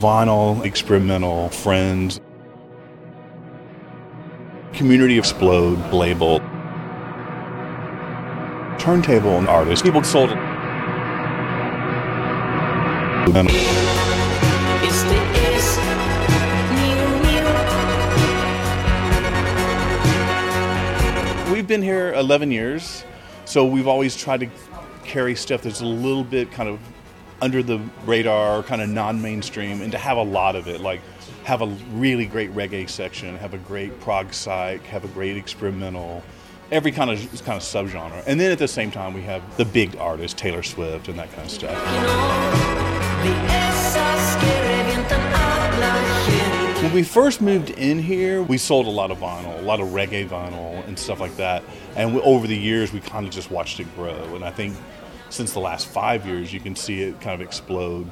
Vinyl, experimental, friends. Community Explode label. Turntable and artists. People sold it. Is det is new new We've been here 11 years, so we've always tried to carry stuff that's a little bit kind of under the radar, kind of non-mainstream, and to have a lot of it. Like have a really great reggae section, have a great prog psych, have a great experimental, every kind of kind of subgenre. And then at the same time, we have the big artists, Taylor Swift, and that kind of stuff. When we first moved in here, we sold a lot of vinyl, a lot of reggae vinyl and stuff like that. And we, over the years, we kind of just watched it grow. And I think since the last five years, you can see it kind of explode.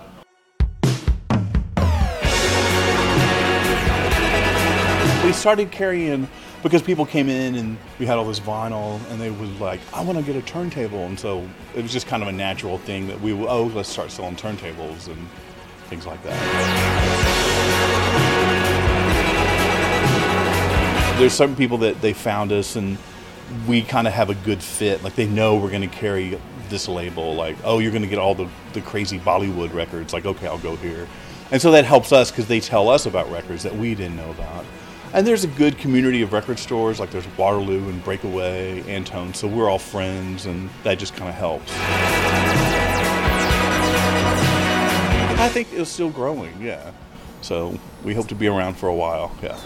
We started carrying because people came in and we had all this vinyl, and they was like, "I want to get a turntable," and so it was just kind of a natural thing that we oh, let's start selling turntables and things like that. there's certain people that they found us and we kind of have a good fit like they know we're going to carry this label like oh you're going to get all the, the crazy bollywood records like okay i'll go here. And so that helps us because they tell us about records that we didn't know about. And there's a good community of record stores like there's waterloo and breakaway antone so we're all friends and that just kind of helps i think it's still growing yeah. So we hope to be around for a while yeah